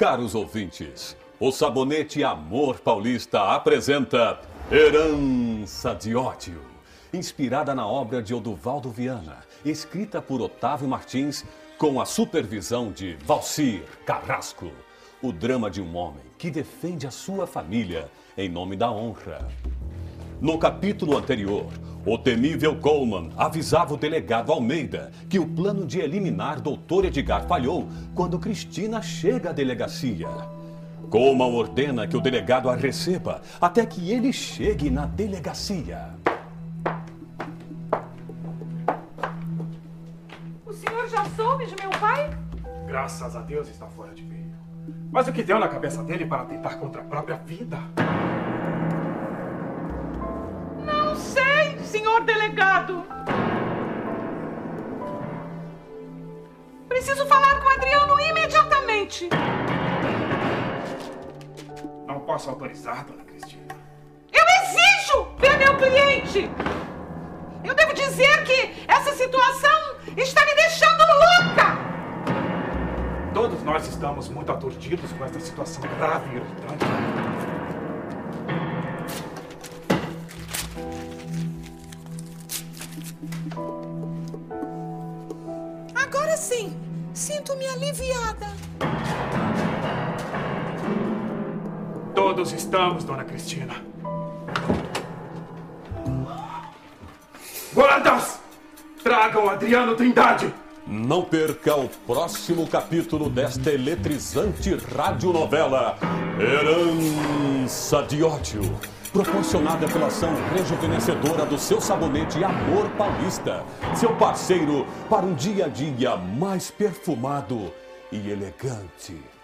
Caros ouvintes, o Sabonete Amor Paulista apresenta Herança de Ódio, inspirada na obra de Oduvaldo Viana, escrita por Otávio Martins, com a supervisão de Valcir Carrasco. O drama de um homem que defende a sua família em nome da honra. No capítulo anterior, o temível Coleman avisava o delegado Almeida que o plano de eliminar Dr. Edgar falhou quando Cristina chega à delegacia. Coleman ordena que o delegado a receba até que ele chegue na delegacia. O senhor já soube de meu pai? Graças a Deus está fora de perigo. Mas o que deu na cabeça dele para tentar contra a própria vida? Senhor delegado. Preciso falar com o Adriano imediatamente. Não posso autorizar, dona Cristina. Eu exijo ver meu cliente. Eu devo dizer que essa situação está me deixando louca. Todos nós estamos muito aturdidos com esta situação grave e irritante. Agora sim, sinto-me aliviada. Todos estamos, dona Cristina. Guardas! Tragam Adriano Trindade! Não perca o próximo capítulo desta eletrizante radionovela Herança de Ódio, proporcionada pela ação rejuvenescedora do seu sabonete Amor Paulista, seu parceiro para um dia a dia mais perfumado e elegante.